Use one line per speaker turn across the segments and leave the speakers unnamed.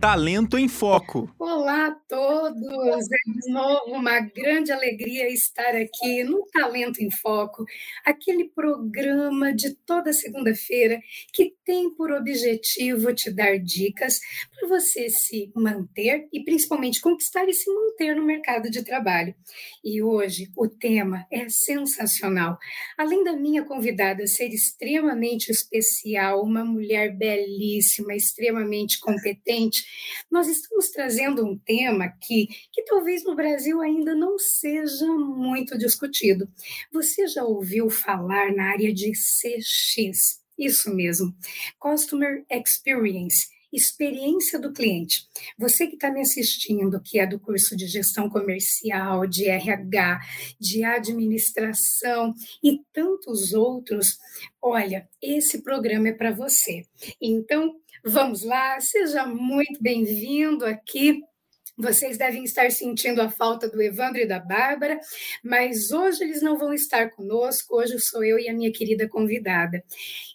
Talento em Foco.
Olá a todos! É de novo uma grande alegria estar aqui no Talento em Foco, aquele programa de toda segunda-feira que tem por objetivo te dar dicas para você se manter e principalmente conquistar e se manter no mercado de trabalho. E hoje o tema é sensacional. Além da minha convidada ser extremamente especial, uma mulher belíssima, extremamente competente, nós estamos trazendo um tema que, que talvez no Brasil ainda não seja muito discutido. Você já ouviu falar na área de CX? Isso mesmo, Customer Experience experiência do cliente. Você que está me assistindo, que é do curso de gestão comercial, de RH, de administração e tantos outros, olha, esse programa é para você. Então, Vamos lá, seja muito bem-vindo aqui. Vocês devem estar sentindo a falta do Evandro e da Bárbara, mas hoje eles não vão estar conosco, hoje sou eu e a minha querida convidada.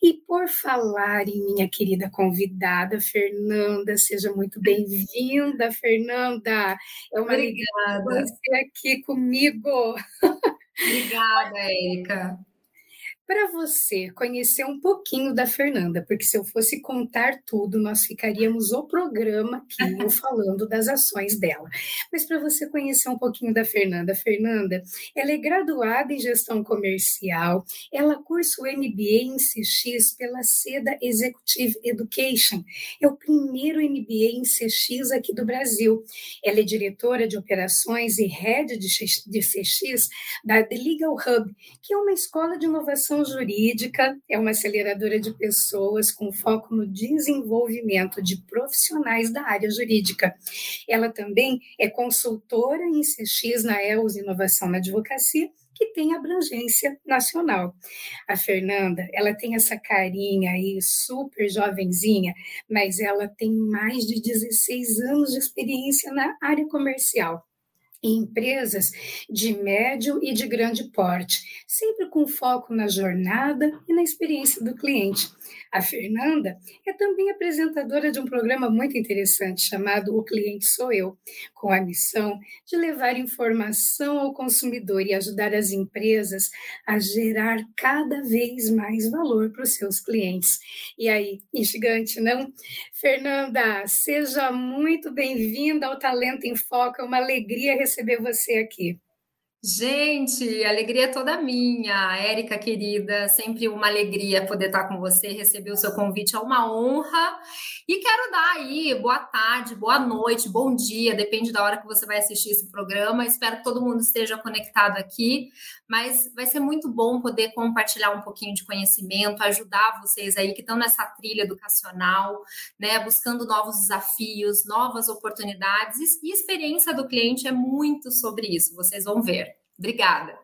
E por falar em minha querida convidada, Fernanda, seja muito bem-vinda, Fernanda. É uma
Obrigada.
alegria você aqui comigo.
Obrigada, Érica
para você conhecer um pouquinho da Fernanda, porque se eu fosse contar tudo, nós ficaríamos o programa aqui falando das ações dela. Mas para você conhecer um pouquinho da Fernanda, Fernanda, ela é graduada em gestão comercial, ela cursa o MBA em CX pela Seda Executive Education. É o primeiro MBA em CX aqui do Brasil. Ela é diretora de operações e head de CX da The Legal Hub, que é uma escola de inovação jurídica é uma aceleradora de pessoas com foco no desenvolvimento de profissionais da área jurídica. Ela também é consultora em CX na ELS Inovação na Advocacia que tem abrangência nacional. A Fernanda, ela tem essa carinha aí super jovenzinha, mas ela tem mais de 16 anos de experiência na área comercial em empresas de médio e de grande porte, sempre com foco na jornada e na experiência do cliente. A Fernanda é também apresentadora de um programa muito interessante chamado O Cliente Sou Eu, com a missão de levar informação ao consumidor e ajudar as empresas a gerar cada vez mais valor para os seus clientes. E aí, gigante, não? Fernanda, seja muito bem-vinda ao Talento em Foco, é uma alegria receber você aqui.
Gente, alegria é toda minha, Érica querida, sempre uma alegria poder estar com você, receber o seu convite, é uma honra. E quero dar aí boa tarde, boa noite, bom dia, depende da hora que você vai assistir esse programa. Espero que todo mundo esteja conectado aqui, mas vai ser muito bom poder compartilhar um pouquinho de conhecimento, ajudar vocês aí que estão nessa trilha educacional, né, buscando novos desafios, novas oportunidades e experiência do cliente é muito sobre isso, vocês vão ver. Obrigada.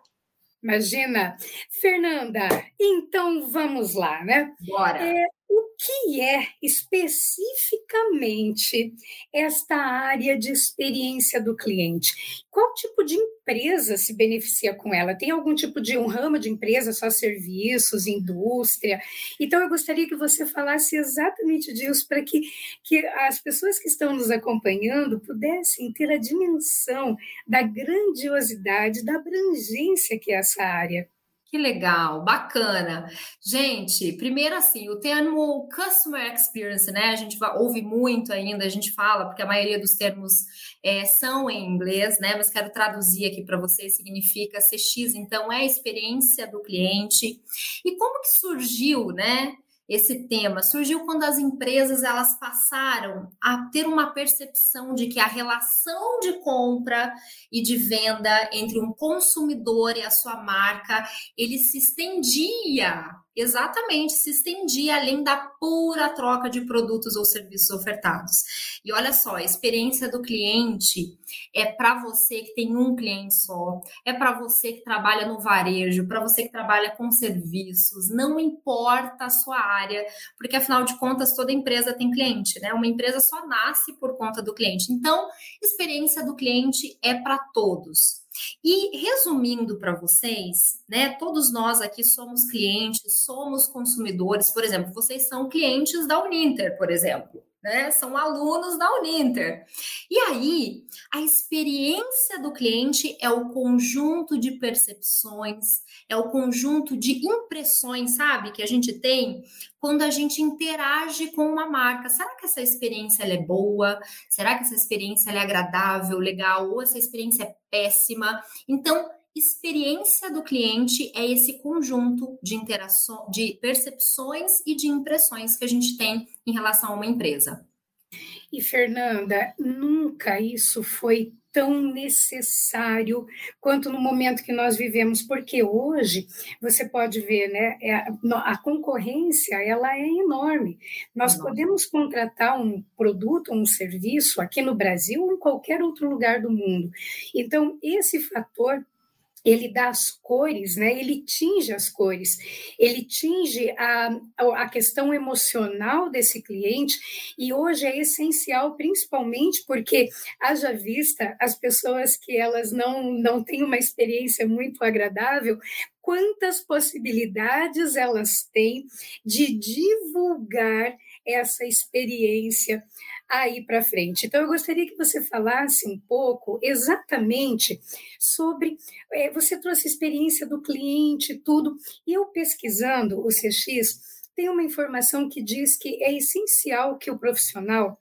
Imagina. Fernanda, então vamos lá, né?
Bora.
É, o que é especificamente esta área de experiência do cliente? Qual tipo de empresa se beneficia com ela? Tem algum tipo de um ramo de empresa, só serviços, indústria? Então, eu gostaria que você falasse exatamente disso para que, que as pessoas que estão nos acompanhando pudessem ter a dimensão da grandiosidade, da abrangência que é essa área.
Que legal, bacana. Gente, primeiro assim, o termo customer experience, né? A gente ouve muito ainda, a gente fala, porque a maioria dos termos é, são em inglês, né? Mas quero traduzir aqui para vocês, significa CX, então é a experiência do cliente. E como que surgiu, né? Esse tema. Surgiu quando as empresas elas passaram a ter uma percepção de que a relação de compra e de venda entre um consumidor e a sua marca ele se estendia exatamente se estendia além da pura troca de produtos ou serviços ofertados. E olha só, a experiência do cliente é para você que tem um cliente só, é para você que trabalha no varejo, para você que trabalha com serviços, não importa a sua área, porque afinal de contas toda empresa tem cliente, né? Uma empresa só nasce por conta do cliente. Então, experiência do cliente é para todos. E resumindo para vocês, né, todos nós aqui somos clientes, somos consumidores, por exemplo, vocês são clientes da Uninter, por exemplo. né? São alunos da Uninter. E aí, a experiência do cliente é o conjunto de percepções, é o conjunto de impressões, sabe, que a gente tem quando a gente interage com uma marca. Será que essa experiência é boa? Será que essa experiência é agradável, legal? Ou essa experiência é péssima? Então, experiência do cliente é esse conjunto de interações, de percepções e de impressões que a gente tem em relação a uma empresa.
E Fernanda, nunca isso foi tão necessário quanto no momento que nós vivemos, porque hoje você pode ver, né, é, a concorrência ela é enorme. Nós enorme. podemos contratar um produto, um serviço aqui no Brasil ou em qualquer outro lugar do mundo. Então esse fator ele dá as cores, né? ele tinge as cores, ele tinge a, a questão emocional desse cliente, e hoje é essencial, principalmente porque, haja vista, as pessoas que elas não, não têm uma experiência muito agradável, quantas possibilidades elas têm de divulgar essa experiência aí para frente. Então, eu gostaria que você falasse um pouco exatamente sobre. É, você trouxe a experiência do cliente, tudo, e eu pesquisando o CX, tem uma informação que diz que é essencial que o profissional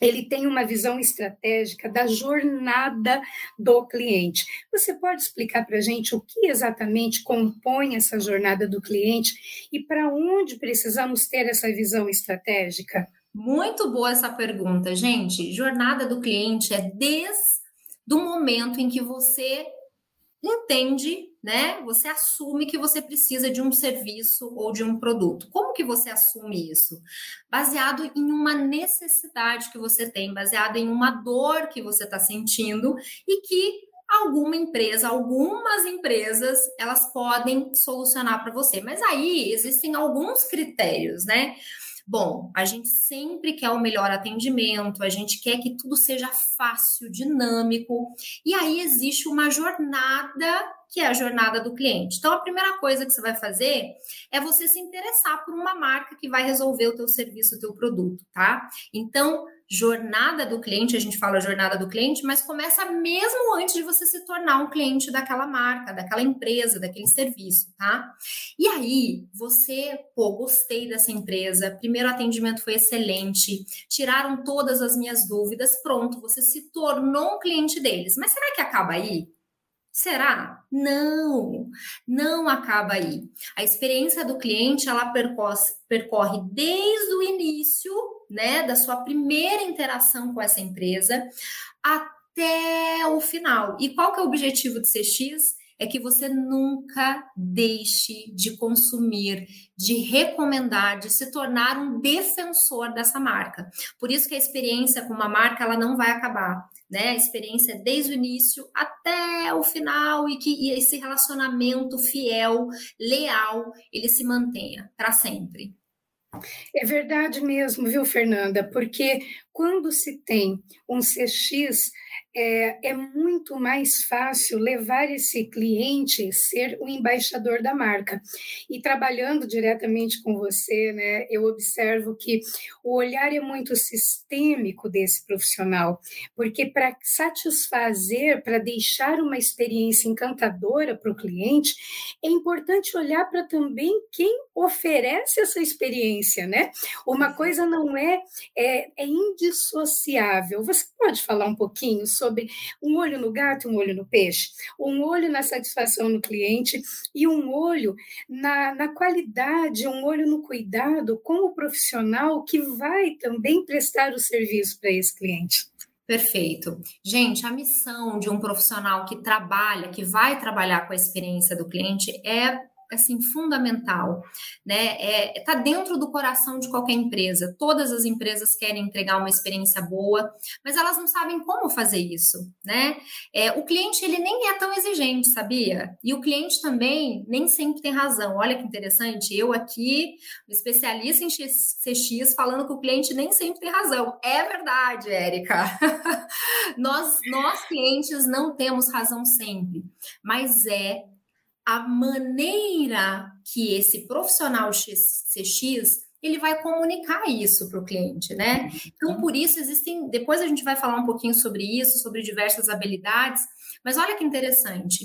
ele tem uma visão estratégica da jornada do cliente. Você pode explicar para a gente o que exatamente compõe essa jornada do cliente e para onde precisamos ter essa visão estratégica?
Muito boa essa pergunta, gente. Jornada do cliente é desde o momento em que você entende, né? Você assume que você precisa de um serviço ou de um produto. Como que você assume isso? Baseado em uma necessidade que você tem, baseado em uma dor que você está sentindo e que alguma empresa, algumas empresas, elas podem solucionar para você. Mas aí existem alguns critérios, né? Bom, a gente sempre quer o melhor atendimento, a gente quer que tudo seja fácil, dinâmico, e aí existe uma jornada que é a jornada do cliente. Então, a primeira coisa que você vai fazer é você se interessar por uma marca que vai resolver o teu serviço, o teu produto, tá? Então, jornada do cliente, a gente fala jornada do cliente, mas começa mesmo antes de você se tornar um cliente daquela marca, daquela empresa, daquele serviço, tá? E aí, você, pô, gostei dessa empresa, primeiro atendimento foi excelente, tiraram todas as minhas dúvidas, pronto, você se tornou um cliente deles. Mas será que acaba aí? Será? Não, não acaba aí. A experiência do cliente ela percorre, percorre desde o início, né, da sua primeira interação com essa empresa até o final. E qual que é o objetivo do CX? é que você nunca deixe de consumir, de recomendar, de se tornar um defensor dessa marca. Por isso que a experiência com uma marca ela não vai acabar, né? A experiência desde o início até o final e que e esse relacionamento fiel, leal, ele se mantenha para sempre.
É verdade mesmo, viu, Fernanda? Porque quando se tem um CX é, é muito mais fácil levar esse cliente ser o embaixador da marca. E trabalhando diretamente com você, né, eu observo que o olhar é muito sistêmico desse profissional, porque para satisfazer, para deixar uma experiência encantadora para o cliente, é importante olhar para também quem oferece essa experiência, né? Uma coisa não é, é, é indissociável. Você pode falar um pouquinho sobre um olho no gato e um olho no peixe, um olho na satisfação no cliente e um olho na, na qualidade, um olho no cuidado com o profissional que vai também prestar o serviço para esse cliente.
Perfeito. Gente, a missão de um profissional que trabalha, que vai trabalhar com a experiência do cliente é assim fundamental, né? É, tá dentro do coração de qualquer empresa. Todas as empresas querem entregar uma experiência boa, mas elas não sabem como fazer isso, né? É, o cliente ele nem é tão exigente, sabia? E o cliente também nem sempre tem razão. Olha que interessante, eu aqui, especialista em CX, falando que o cliente nem sempre tem razão. É verdade, Érica. nós, nós clientes não temos razão sempre, mas é a maneira que esse profissional CX ele vai comunicar isso para o cliente, né? Então, por isso existem. Depois a gente vai falar um pouquinho sobre isso, sobre diversas habilidades, mas olha que interessante.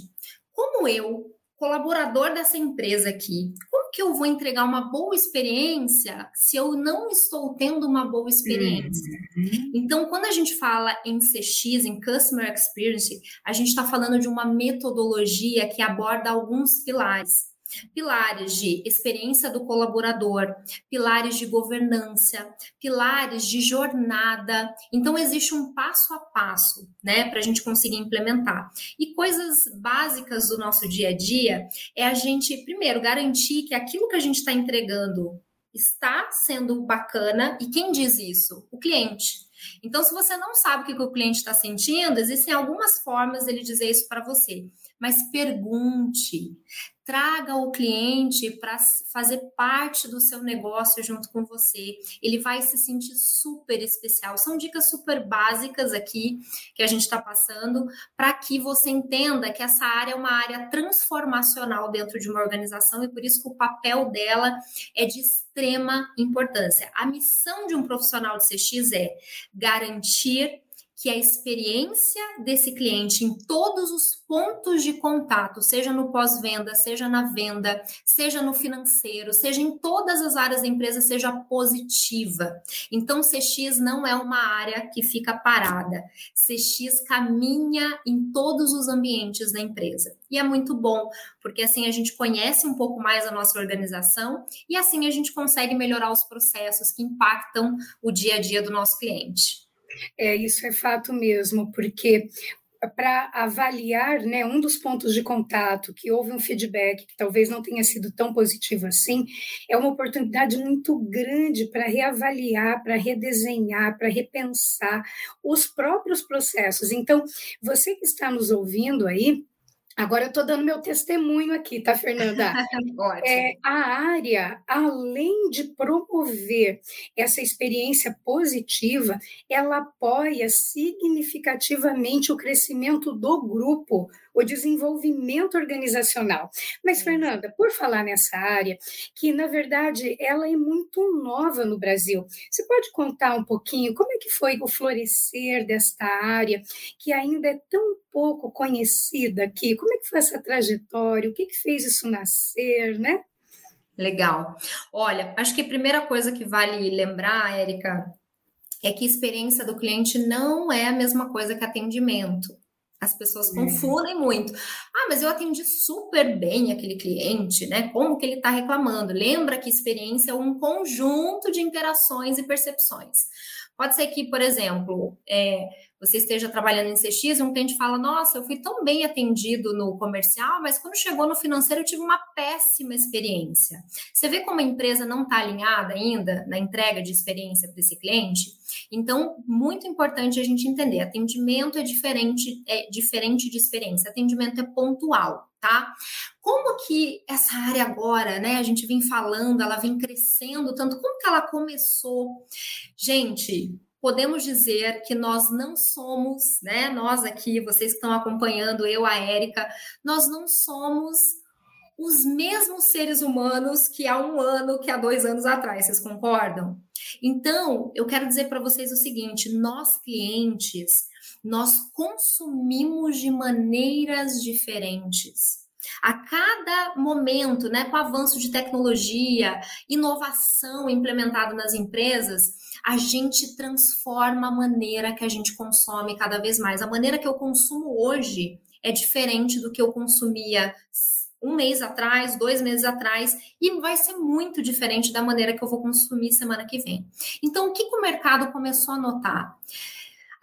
Como eu, colaborador dessa empresa aqui, como que eu vou entregar uma boa experiência se eu não estou tendo uma boa experiência? Uhum. Então, quando a gente fala em CX, em Customer Experience, a gente está falando de uma metodologia que aborda alguns pilares pilares de experiência do colaborador, pilares de governança, pilares de jornada. Então, existe um passo a passo, né, para a gente conseguir implementar. E coisas básicas do nosso dia a dia é a gente, primeiro, garantir que aquilo que a gente está entregando está sendo bacana. E quem diz isso? O cliente. Então, se você não sabe o que o cliente está sentindo, existem algumas formas dele dizer isso para você mas pergunte, traga o cliente para fazer parte do seu negócio junto com você. Ele vai se sentir super especial. São dicas super básicas aqui que a gente está passando para que você entenda que essa área é uma área transformacional dentro de uma organização e por isso que o papel dela é de extrema importância. A missão de um profissional de CX é garantir que a experiência desse cliente em todos os pontos de contato, seja no pós-venda, seja na venda, seja no financeiro, seja em todas as áreas da empresa, seja positiva. Então, CX não é uma área que fica parada. CX caminha em todos os ambientes da empresa. E é muito bom, porque assim a gente conhece um pouco mais a nossa organização e assim a gente consegue melhorar os processos que impactam o dia a dia do nosso cliente.
É, isso é fato mesmo, porque para avaliar né, um dos pontos de contato que houve um feedback que talvez não tenha sido tão positivo assim, é uma oportunidade muito grande para reavaliar, para redesenhar, para repensar os próprios processos. Então, você que está nos ouvindo aí, Agora eu estou dando meu testemunho aqui, tá, Fernanda? é, a área, além de promover essa experiência positiva, ela apoia significativamente o crescimento do grupo, o desenvolvimento organizacional. Mas, Fernanda, por falar nessa área, que na verdade ela é muito nova no Brasil, você pode contar um pouquinho como é que foi o florescer desta área, que ainda é tão pouco conhecida aqui? Como é que foi essa trajetória? O que, que fez isso nascer, né?
Legal. Olha, acho que a primeira coisa que vale lembrar, Érica, é que experiência do cliente não é a mesma coisa que atendimento. As pessoas uhum. confundem muito. Ah, mas eu atendi super bem aquele cliente, né? Como que ele está reclamando? Lembra que experiência é um conjunto de interações e percepções. Pode ser que, por exemplo, é, você esteja trabalhando em CX um cliente fala: Nossa, eu fui tão bem atendido no comercial, mas quando chegou no financeiro eu tive uma péssima experiência. Você vê como a empresa não está alinhada ainda na entrega de experiência para esse cliente? Então, muito importante a gente entender: atendimento é diferente, é diferente de experiência, atendimento é pontual. Tá? Como que essa área agora, né? A gente vem falando, ela vem crescendo tanto. Como que ela começou? Gente, podemos dizer que nós não somos, né? Nós aqui, vocês que estão acompanhando, eu, a Érica, nós não somos os mesmos seres humanos que há um ano, que há dois anos atrás, vocês concordam? Então, eu quero dizer para vocês o seguinte: nós clientes, nós consumimos de maneiras diferentes. A cada momento, né, com o avanço de tecnologia, inovação implementada nas empresas, a gente transforma a maneira que a gente consome cada vez mais. A maneira que eu consumo hoje é diferente do que eu consumia um mês atrás, dois meses atrás, e vai ser muito diferente da maneira que eu vou consumir semana que vem. Então, o que, que o mercado começou a notar?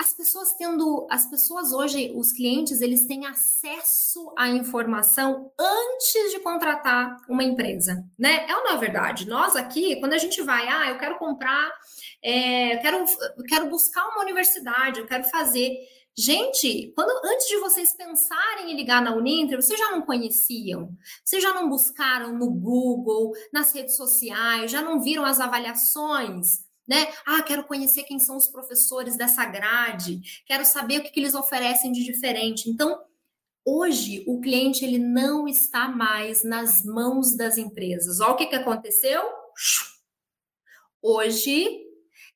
As pessoas tendo, as pessoas hoje, os clientes, eles têm acesso à informação antes de contratar uma empresa, né? É ou não é verdade? Nós aqui, quando a gente vai, ah, eu quero comprar, é, eu quero, eu quero buscar uma universidade, eu quero fazer. Gente, quando antes de vocês pensarem em ligar na Uninter, vocês já não conheciam? Vocês já não buscaram no Google, nas redes sociais, já não viram as avaliações? Né? Ah, quero conhecer quem são os professores dessa grade, quero saber o que, que eles oferecem de diferente. Então, hoje o cliente ele não está mais nas mãos das empresas. Olha o que, que aconteceu. hoje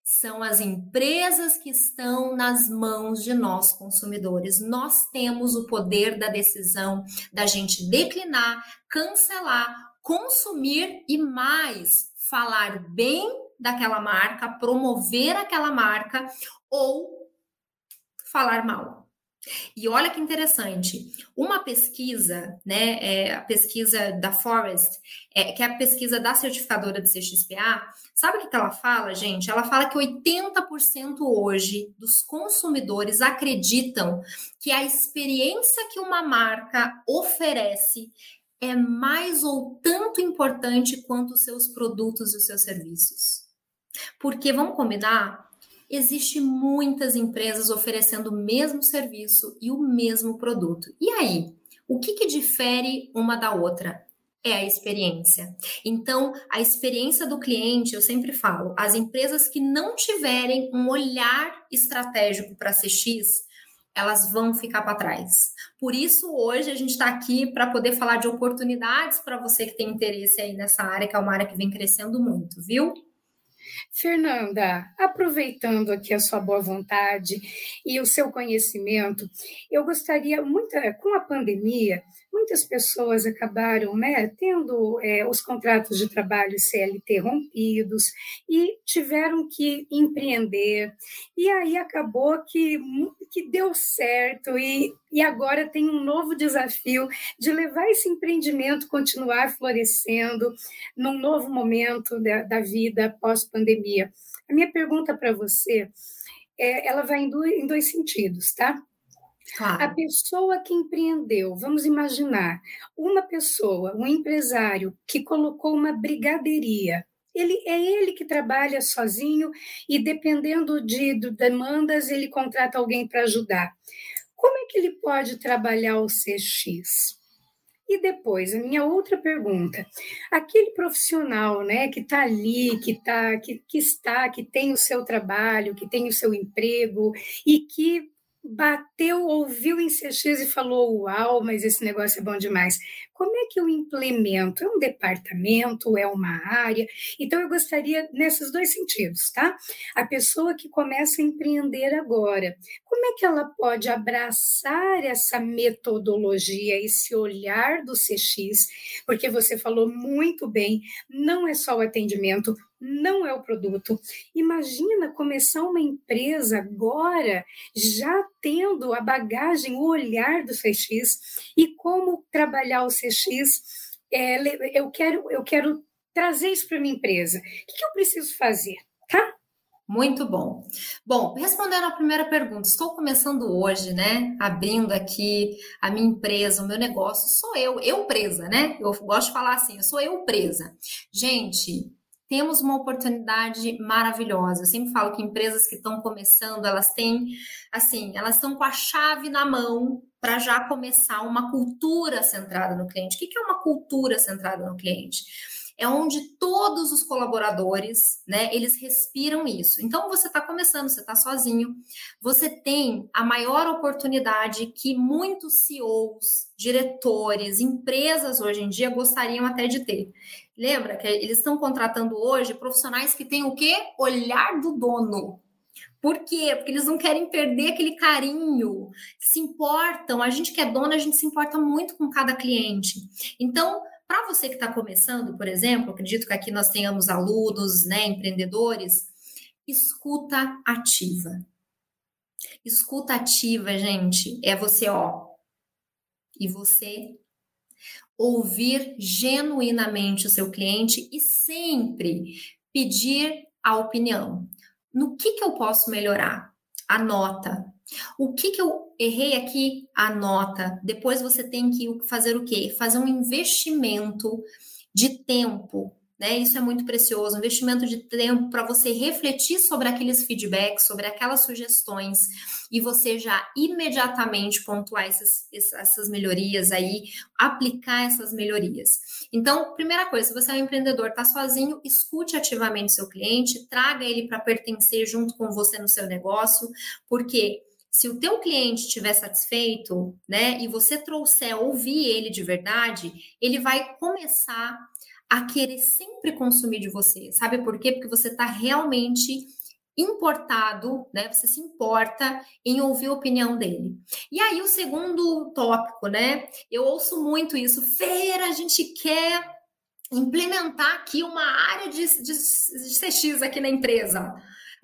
são as empresas que estão nas mãos de nós consumidores. Nós temos o poder da decisão da gente declinar, cancelar, consumir e mais falar bem daquela marca, promover aquela marca ou falar mal. E olha que interessante, uma pesquisa, né, é a pesquisa da Forest, é, que é a pesquisa da certificadora de CXPA, sabe o que, que ela fala, gente? Ela fala que 80% hoje dos consumidores acreditam que a experiência que uma marca oferece é mais ou tanto importante quanto os seus produtos e os seus serviços. Porque, vamos combinar, existe muitas empresas oferecendo o mesmo serviço e o mesmo produto. E aí, o que, que difere uma da outra? É a experiência. Então, a experiência do cliente, eu sempre falo, as empresas que não tiverem um olhar estratégico para CX, elas vão ficar para trás. Por isso, hoje a gente está aqui para poder falar de oportunidades para você que tem interesse aí nessa área, que é uma área que vem crescendo muito, viu?
Fernanda, aproveitando aqui a sua boa vontade e o seu conhecimento, eu gostaria muito, com a pandemia, muitas pessoas acabaram né, tendo é, os contratos de trabalho CLT rompidos e tiveram que empreender. E aí acabou que, que deu certo e, e agora tem um novo desafio de levar esse empreendimento continuar florescendo num novo momento da, da vida pós-pandemia. A minha pergunta para você, é, ela vai em dois, em dois sentidos, tá? Claro. A pessoa que empreendeu, vamos imaginar, uma pessoa, um empresário que colocou uma brigadeiria. Ele é ele que trabalha sozinho e dependendo de, de demandas ele contrata alguém para ajudar. Como é que ele pode trabalhar o CX? E depois, a minha outra pergunta: aquele profissional né, que está ali, que, tá, que, que está, que tem o seu trabalho, que tem o seu emprego e que bateu, ouviu em CX e falou: Uau, mas esse negócio é bom demais. Como é que eu implemento? É um departamento? É uma área? Então, eu gostaria nesses dois sentidos, tá? A pessoa que começa a empreender agora, como é que ela pode abraçar essa metodologia, esse olhar do CX? Porque você falou muito bem, não é só o atendimento, não é o produto. Imagina começar uma empresa agora, já tendo a bagagem, o olhar do CX e como trabalhar o CX. É, eu, quero, eu quero trazer isso para minha empresa. O que eu preciso fazer? Tá?
Muito bom. Bom, respondendo à primeira pergunta, estou começando hoje, né? Abrindo aqui a minha empresa, o meu negócio, sou eu, eu presa, né? Eu gosto de falar assim, sou eu presa. Gente, temos uma oportunidade maravilhosa. Eu sempre falo que empresas que estão começando, elas têm, assim, elas estão com a chave na mão para já começar uma cultura centrada no cliente. O que é uma cultura centrada no cliente? é onde todos os colaboradores, né, eles respiram isso. Então você está começando, você está sozinho, você tem a maior oportunidade que muitos CEOs, diretores, empresas hoje em dia gostariam até de ter. Lembra que eles estão contratando hoje profissionais que têm o quê? Olhar do dono. Por quê? Porque eles não querem perder aquele carinho, se importam. A gente que é dona, a gente se importa muito com cada cliente. Então, para você que está começando, por exemplo, acredito que aqui nós tenhamos alunos, né, empreendedores, escuta ativa. Escuta ativa, gente, é você, ó, e você ouvir genuinamente o seu cliente e sempre pedir a opinião. No que, que eu posso melhorar? Anota. O que, que eu errei aqui? Anota. Depois você tem que fazer o quê? Fazer um investimento de tempo né? Isso é muito precioso, investimento de tempo para você refletir sobre aqueles feedbacks, sobre aquelas sugestões e você já imediatamente pontuar essas, essas melhorias aí, aplicar essas melhorias. Então, primeira coisa, se você é um empreendedor, está sozinho, escute ativamente seu cliente, traga ele para pertencer junto com você no seu negócio, porque se o teu cliente estiver satisfeito, né, e você trouxer ouvir ele de verdade, ele vai começar a querer sempre consumir de você. Sabe por quê? Porque você está realmente importado, né? Você se importa em ouvir a opinião dele. E aí o segundo tópico, né? Eu ouço muito isso. Feira, a gente quer implementar aqui uma área de, de, de CX aqui na empresa.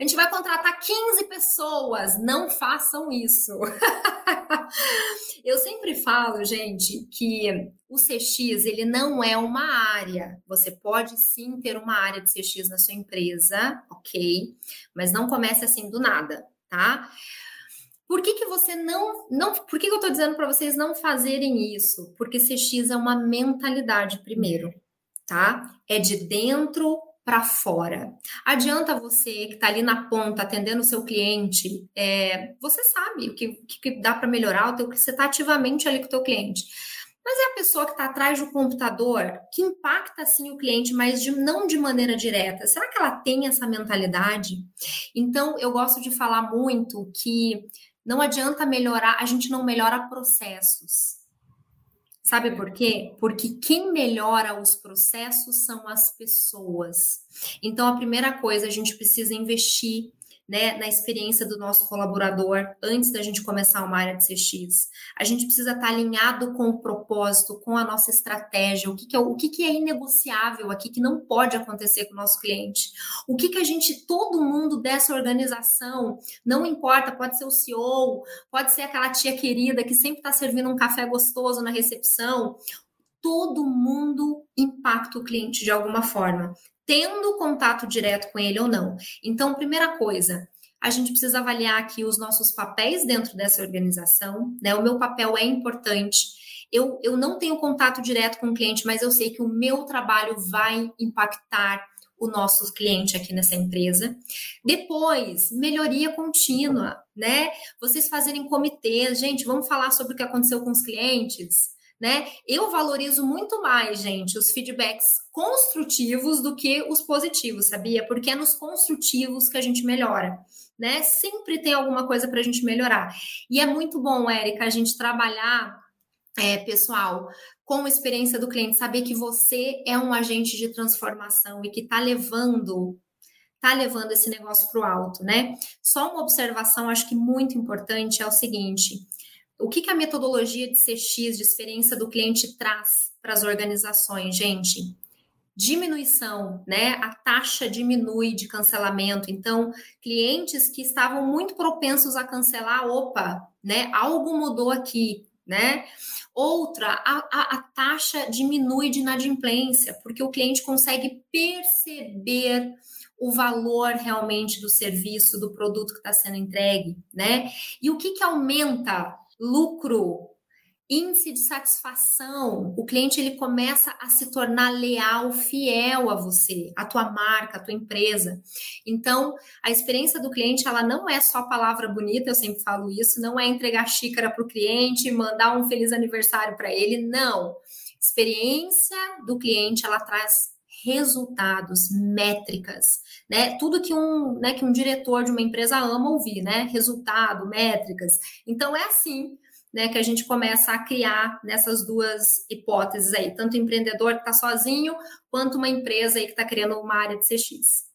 A gente vai contratar 15 pessoas. Não façam isso. Eu sempre falo, gente, que o CX ele não é uma área. Você pode sim ter uma área de CX na sua empresa, ok? Mas não comece assim do nada, tá? Por que, que você não, não. Por que, que eu estou dizendo para vocês não fazerem isso? Porque CX é uma mentalidade, primeiro, tá? É de dentro para fora. Adianta você que está ali na ponta atendendo o seu cliente, é, você sabe o que, que dá para melhorar, o teu, você está ativamente ali com o teu cliente. Mas é a pessoa que está atrás do computador que impacta sim o cliente, mas de, não de maneira direta. Será que ela tem essa mentalidade? Então, eu gosto de falar muito que não adianta melhorar, a gente não melhora processos. Sabe por quê? Porque quem melhora os processos são as pessoas. Então, a primeira coisa, a gente precisa investir né, na experiência do nosso colaborador antes da gente começar uma área de CX. A gente precisa estar alinhado com o propósito, com a nossa estratégia, o que, que, é, o que, que é inegociável aqui, que não pode acontecer com o nosso cliente. O que, que a gente, todo mundo dessa organização, não importa, pode ser o CEO, pode ser aquela tia querida que sempre está servindo um café gostoso na recepção. Todo mundo impacta o cliente de alguma forma tendo contato direto com ele ou não. Então, primeira coisa, a gente precisa avaliar aqui os nossos papéis dentro dessa organização, né? O meu papel é importante. Eu, eu não tenho contato direto com o cliente, mas eu sei que o meu trabalho vai impactar o nosso cliente aqui nessa empresa. Depois, melhoria contínua, né? Vocês fazerem comitês, gente, vamos falar sobre o que aconteceu com os clientes né? Eu valorizo muito mais, gente, os feedbacks construtivos do que os positivos, sabia? Porque é nos construtivos que a gente melhora. Né? Sempre tem alguma coisa para a gente melhorar. E é muito bom, Érica, a gente trabalhar, é, pessoal, com a experiência do cliente, saber que você é um agente de transformação e que está levando tá levando esse negócio para o alto, né? Só uma observação, acho que muito importante é o seguinte: o que, que a metodologia de CX, de experiência do cliente, traz para as organizações, gente? Diminuição, né? A taxa diminui de cancelamento. Então, clientes que estavam muito propensos a cancelar, opa, né? Algo mudou aqui, né? Outra, a, a, a, taxa diminui de inadimplência, porque o cliente consegue perceber o valor realmente do serviço, do produto que está sendo entregue, né? E o que, que aumenta lucro, índice de satisfação, o cliente ele começa a se tornar leal, fiel a você, a tua marca, a tua empresa. Então, a experiência do cliente, ela não é só palavra bonita, eu sempre falo isso, não é entregar xícara para o cliente, mandar um feliz aniversário para ele, não. Experiência do cliente, ela traz resultados, métricas, né? Tudo que um, né, que um diretor de uma empresa ama ouvir, né? Resultado, métricas. Então é assim, né, que a gente começa a criar nessas duas hipóteses aí, tanto empreendedor que está sozinho, quanto uma empresa aí que está criando uma área de CX.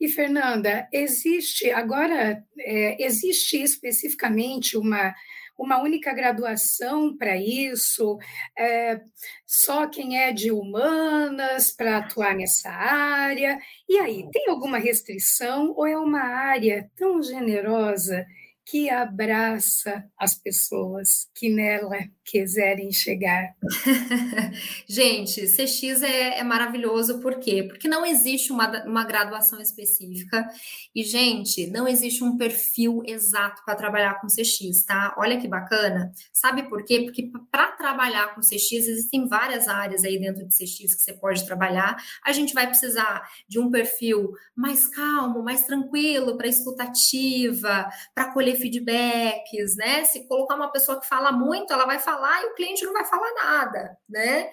E Fernanda, existe agora é, existe especificamente uma uma única graduação para isso, é, só quem é de humanas para atuar nessa área. E aí, tem alguma restrição ou é uma área tão generosa que abraça as pessoas que nela quiserem chegar.
gente, CX é, é, maravilhoso, por quê? Porque não existe uma, uma graduação específica e, gente, não existe um perfil exato para trabalhar com CX, tá? Olha que bacana. Sabe por quê? Porque para trabalhar com CX, existem várias áreas aí dentro de CX que você pode trabalhar. A gente vai precisar de um perfil mais calmo, mais tranquilo, para escutativa, para colher feedbacks, né? Se colocar uma pessoa que fala muito, ela vai falar e o cliente não vai falar nada, né?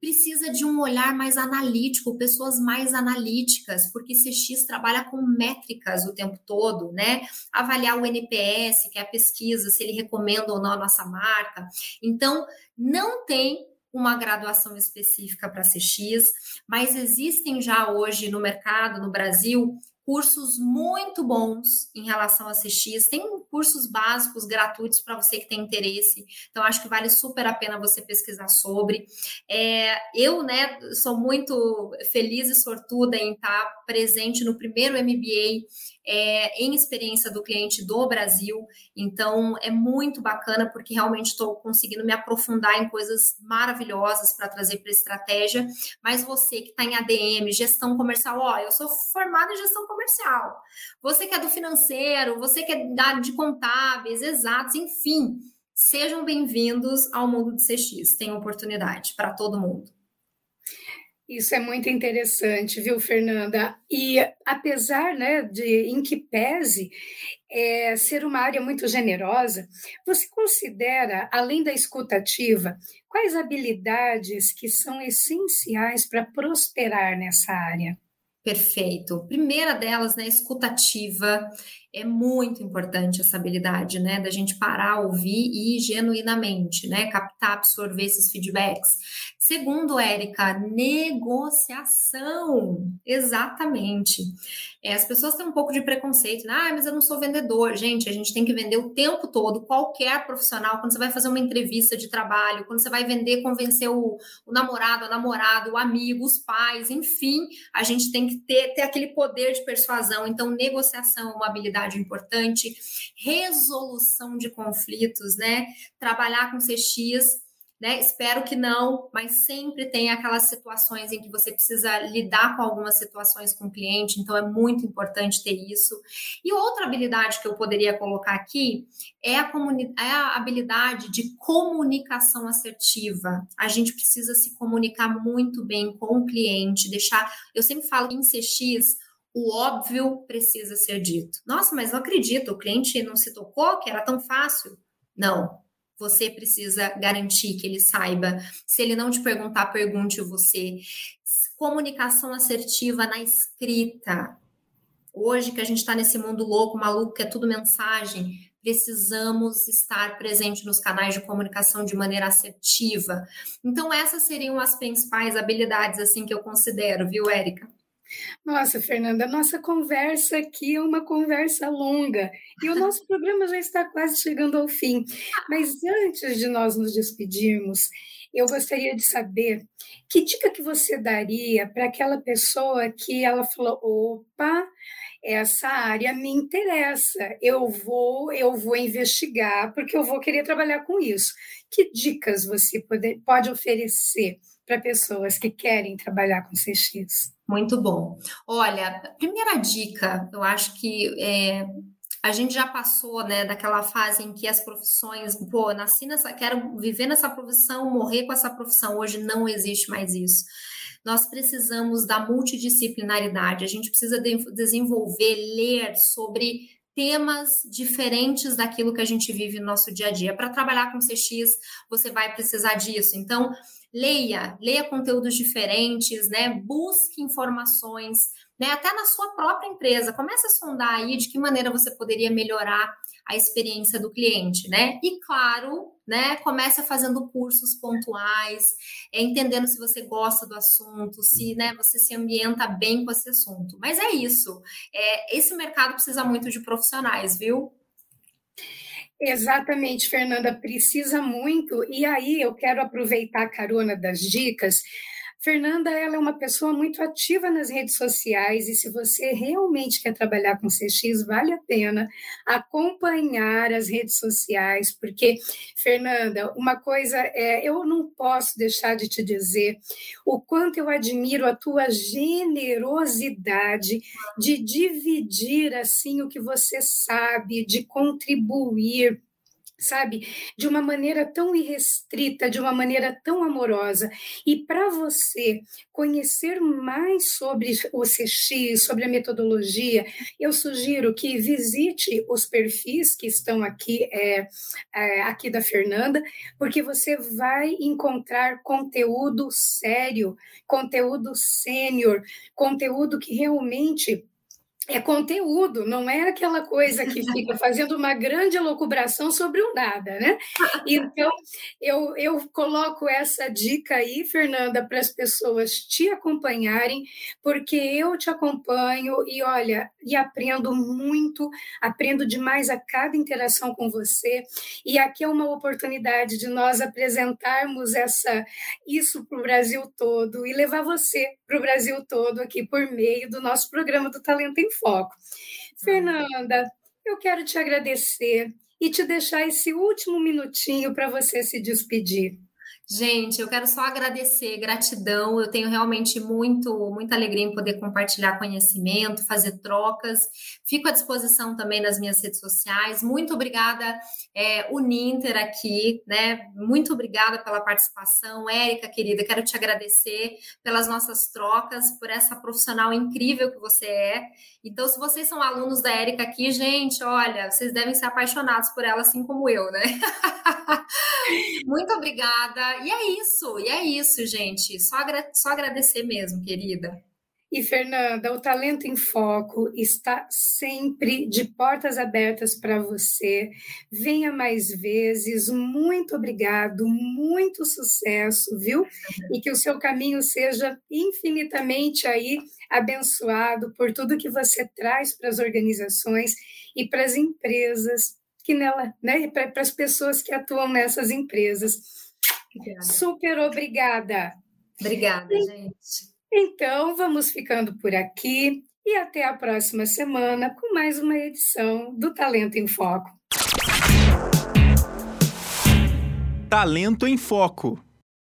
Precisa de um olhar mais analítico, pessoas mais analíticas, porque CX trabalha com métricas o tempo todo, né? Avaliar o NPS, que é a pesquisa, se ele recomenda ou não a nossa marca. Então, não tem uma graduação específica para CX, mas existem já hoje no mercado, no Brasil, cursos muito bons em relação a CX. Tem cursos básicos gratuitos para você que tem interesse. Então, acho que vale super a pena você pesquisar sobre. É, eu, né, sou muito feliz e sortuda em estar presente no primeiro MBA é, em experiência do cliente do Brasil. Então, é muito bacana, porque realmente estou conseguindo me aprofundar em coisas maravilhosas para trazer para a estratégia. Mas você que está em ADM, gestão comercial, ó, eu sou formada em gestão comercial. Você que é do financeiro, você que é de contábeis, exatos, enfim. Sejam bem-vindos ao mundo do CX. Tem oportunidade para todo mundo.
Isso é muito interessante, viu, Fernanda? E apesar né, de, em que pese é, ser uma área muito generosa, você considera, além da escutativa, quais habilidades que são essenciais para prosperar nessa área?
Perfeito. Primeira delas, né, escutativa. É muito importante essa habilidade, né, da gente parar, ouvir e genuinamente, né, captar, absorver esses feedbacks. Segundo, Érica, negociação. Exatamente. É, as pessoas têm um pouco de preconceito, né? Ah, mas eu não sou vendedor. Gente, a gente tem que vender o tempo todo, qualquer profissional, quando você vai fazer uma entrevista de trabalho, quando você vai vender, convencer o, o namorado, a namorada, o amigo, os pais, enfim, a gente tem que ter, ter aquele poder de persuasão. Então, negociação é uma habilidade importante, resolução de conflitos, né? Trabalhar com CX né? Espero que não, mas sempre tem aquelas situações em que você precisa lidar com algumas situações com o cliente, então é muito importante ter isso. E outra habilidade que eu poderia colocar aqui é a, é a habilidade de comunicação assertiva. A gente precisa se comunicar muito bem com o cliente, deixar. Eu sempre falo em CX, o óbvio precisa ser dito. Nossa, mas não acredito, o cliente não se tocou, que era tão fácil. Não, você precisa garantir que ele saiba. Se ele não te perguntar, pergunte você. Comunicação assertiva na escrita. Hoje que a gente está nesse mundo louco, maluco, que é tudo mensagem, precisamos estar presente nos canais de comunicação de maneira assertiva. Então, essas seriam as principais habilidades assim que eu considero, viu, Érica?
Nossa, Fernanda, nossa conversa aqui é uma conversa longa e o nosso programa já está quase chegando ao fim. Mas antes de nós nos despedirmos, eu gostaria de saber que dica que você daria para aquela pessoa que ela falou: opa, essa área me interessa, eu vou, eu vou investigar porque eu vou querer trabalhar com isso. Que dicas você pode, pode oferecer para pessoas que querem trabalhar com CX?
Muito bom. Olha, primeira dica, eu acho que é, a gente já passou, né, daquela fase em que as profissões, pô, nasci nessa, quero viver nessa profissão, morrer com essa profissão. Hoje não existe mais isso. Nós precisamos da multidisciplinaridade, a gente precisa de desenvolver, ler sobre temas diferentes daquilo que a gente vive no nosso dia a dia. Para trabalhar com CX, você vai precisar disso. Então, leia, leia conteúdos diferentes, né? Busque informações, né? Até na sua própria empresa. Comece a sondar aí de que maneira você poderia melhorar a experiência do cliente, né? E claro, né? Comece fazendo cursos pontuais, é, entendendo se você gosta do assunto, se né, você se ambienta bem com esse assunto. Mas é isso. É, esse mercado precisa muito de profissionais, viu?
Exatamente, Fernanda, precisa muito. E aí eu quero aproveitar a carona das dicas Fernanda, ela é uma pessoa muito ativa nas redes sociais e se você realmente quer trabalhar com CX, vale a pena acompanhar as redes sociais, porque, Fernanda, uma coisa é, eu não posso deixar de te dizer o quanto eu admiro a tua generosidade de dividir assim o que você sabe, de contribuir sabe? De uma maneira tão irrestrita, de uma maneira tão amorosa. E para você conhecer mais sobre o CX, sobre a metodologia, eu sugiro que visite os perfis que estão aqui, é, é, aqui da Fernanda, porque você vai encontrar conteúdo sério, conteúdo sênior, conteúdo que realmente é conteúdo, não é aquela coisa que fica fazendo uma grande elucubração sobre o nada, né? Então, eu, eu coloco essa dica aí, Fernanda, para as pessoas te acompanharem, porque eu te acompanho e olha, e aprendo muito, aprendo demais a cada interação com você, e aqui é uma oportunidade de nós apresentarmos essa isso para o Brasil todo e levar você para o Brasil todo aqui por meio do nosso programa do Talento em Foco. Fernanda, eu quero te agradecer e te deixar esse último minutinho para você se despedir.
Gente, eu quero só agradecer, gratidão. Eu tenho realmente muito, muita alegria em poder compartilhar conhecimento, fazer trocas. Fico à disposição também nas minhas redes sociais. Muito obrigada, é, Uninter aqui, né? Muito obrigada pela participação. Érica, querida, quero te agradecer pelas nossas trocas, por essa profissional incrível que você é. Então, se vocês são alunos da Érica aqui, gente, olha, vocês devem ser apaixonados por ela, assim como eu, né? Muito obrigada. E é isso, e é isso, gente. Só, agra só agradecer mesmo, querida.
E, Fernanda, o Talento em Foco está sempre de portas abertas para você. Venha mais vezes. Muito obrigado, muito sucesso, viu? E que o seu caminho seja infinitamente aí abençoado por tudo que você traz para as organizações e para as empresas que nela, né, e para as pessoas que atuam nessas empresas. Obrigada. Super obrigada.
Obrigada, e, gente.
Então, vamos ficando por aqui e até a próxima semana com mais uma edição do Talento em Foco.
Talento em Foco.